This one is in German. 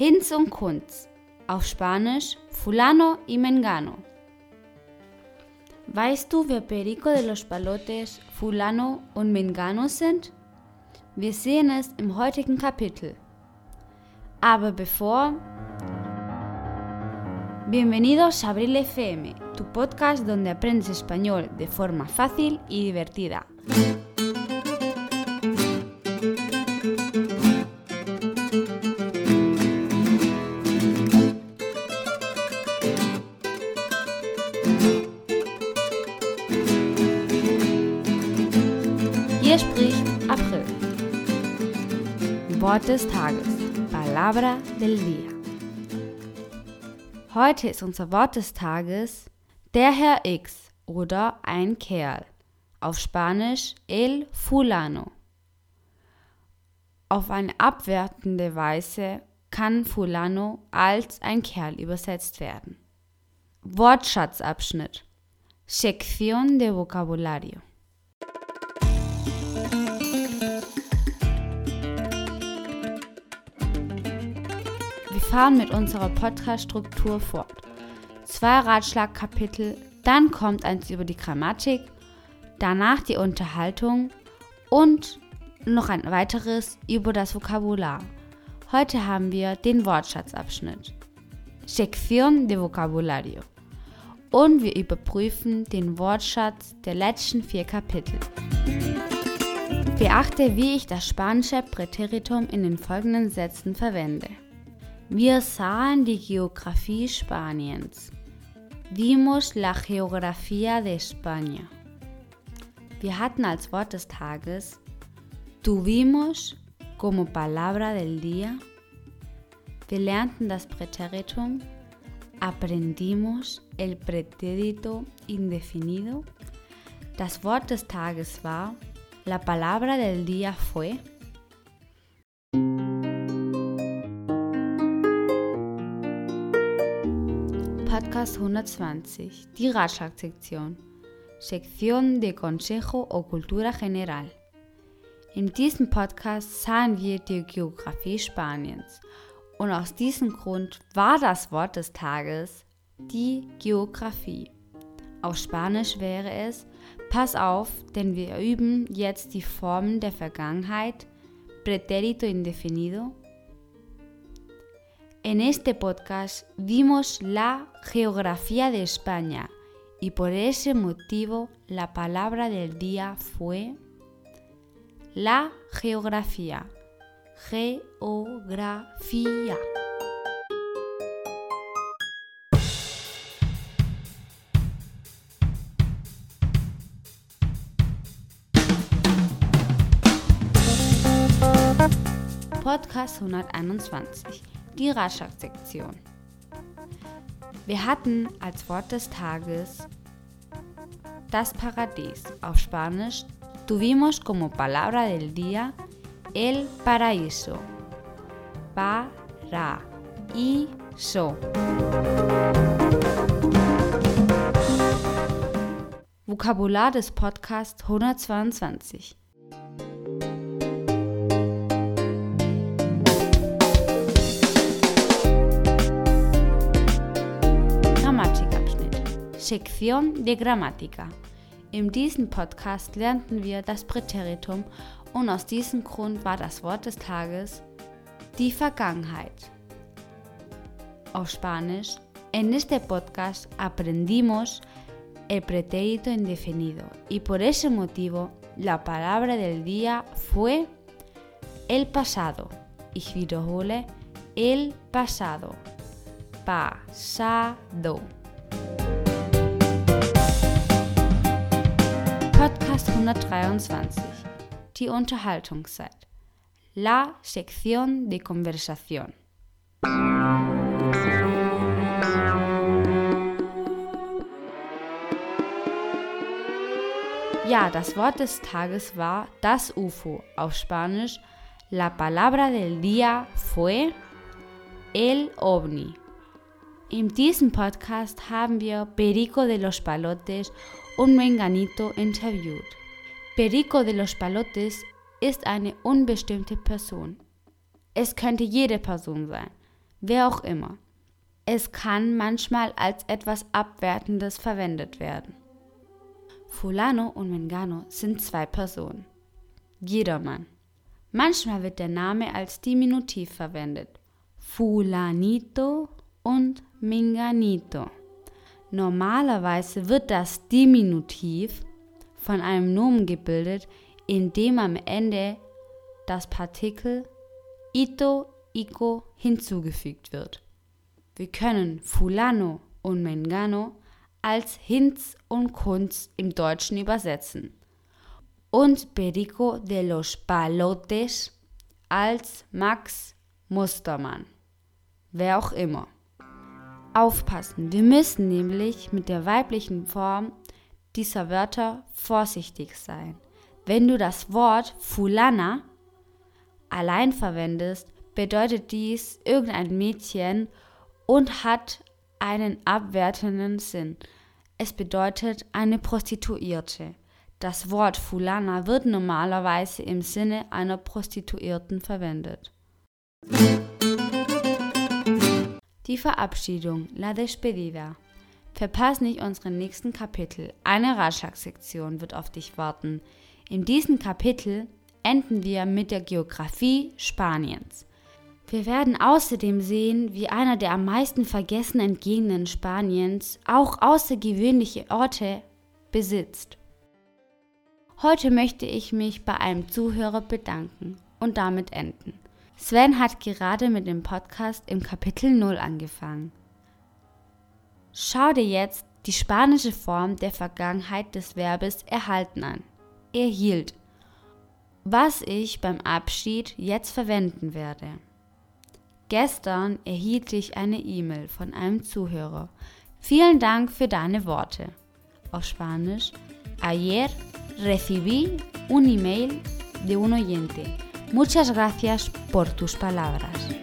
Hinz und Kunz, auf Spanisch Fulano y Mengano. Weißt du, wer Perico de los Palotes, Fulano und Mengano sind? Wir sehen es im heutigen Kapitel. Aber bevor... Bienvenidos a Abril FM, tu podcast donde aprendes español de forma fácil y divertida. Wort des Tages. Palabra del día. Heute ist unser Wort des Tages der Herr X oder ein Kerl. Auf Spanisch el fulano. Auf eine abwertende Weise kann fulano als ein Kerl übersetzt werden. Wortschatzabschnitt. Sección de vocabulario. Fahren mit unserer Podcast-Struktur fort. Zwei Ratschlagkapitel, dann kommt eins über die Grammatik, danach die Unterhaltung und noch ein weiteres über das Vokabular. Heute haben wir den Wortschatzabschnitt. Sección de Vocabulario. Und wir überprüfen den Wortschatz der letzten vier Kapitel. Beachte, wie ich das spanische Präteritum in den folgenden Sätzen verwende. Wir sahen die Geografie Spaniens. Vimos la geografía de España. Wir hatten als Wort des Tages tuvimos como palabra del día. Wir lernten das Präteritum. Aprendimos el pretérito indefinido. Das Wort des Tages war la palabra del día fue. Podcast 120, die Ratschlagsektion. Sektion de Consejo o Cultura General. In diesem Podcast sahen wir die Geografie Spaniens und aus diesem Grund war das Wort des Tages die Geografie. Auf Spanisch wäre es Pass auf, denn wir üben jetzt die Formen der Vergangenheit, Pretérito indefinido. En este podcast vimos la geografía de España y por ese motivo la palabra del día fue la geografía. Geografía. Podcast 121, die Ratschlagsektion. Wir hatten als Wort des Tages das Paradies, auf Spanisch tuvimos como palabra del día el paraíso. Paraíso. Vokabular des Podcasts 122. Sektion de Grammatica. In diesem Podcast lernten wir das Präteritum und aus diesem Grund war das Wort des Tages die Vergangenheit. Auf Spanisch, en este podcast aprendimos el pretérito indefinido y por ese motivo la palabra del día fue el pasado. Ich wiederhole, el pasado. Pasado. Podcast 123. Die Unterhaltungszeit. La sección de conversación. Ja, das Wort des Tages war das UFO. Auf Spanisch, la palabra del día fue el ovni. In diesem Podcast haben wir Perico de los Palotes und Menganito interviewt. Perico de los Palotes ist eine unbestimmte Person. Es könnte jede Person sein. wer auch immer. Es kann manchmal als etwas Abwertendes verwendet werden. Fulano und Mengano sind zwei Personen. Jedermann. Manchmal wird der Name als Diminutiv verwendet. Fulanito und Menganito. Normalerweise wird das Diminutiv von einem Nomen gebildet, indem am Ende das Partikel ito, ico hinzugefügt wird. Wir können Fulano und Mengano als Hinz und Kunz im Deutschen übersetzen und Perico de los Palotes als Max Mustermann. Wer auch immer. Aufpassen, wir müssen nämlich mit der weiblichen Form dieser Wörter vorsichtig sein. Wenn du das Wort Fulana allein verwendest, bedeutet dies irgendein Mädchen und hat einen abwertenden Sinn. Es bedeutet eine Prostituierte. Das Wort Fulana wird normalerweise im Sinne einer Prostituierten verwendet. Die Verabschiedung, la despedida. Verpass nicht unseren nächsten Kapitel. Eine Ratschlag-Sektion wird auf dich warten. In diesem Kapitel enden wir mit der Geografie Spaniens. Wir werden außerdem sehen, wie einer der am meisten vergessenen Gegenden Spaniens auch außergewöhnliche Orte besitzt. Heute möchte ich mich bei einem Zuhörer bedanken und damit enden. Sven hat gerade mit dem Podcast im Kapitel 0 angefangen. Schau dir jetzt die spanische Form der Vergangenheit des Verbes erhalten an. Erhielt. Was ich beim Abschied jetzt verwenden werde. Gestern erhielt ich eine E-Mail von einem Zuhörer. Vielen Dank für deine Worte. Auf Spanisch. Ayer recibí un email de un oyente. Muchas gracias por tus palabras.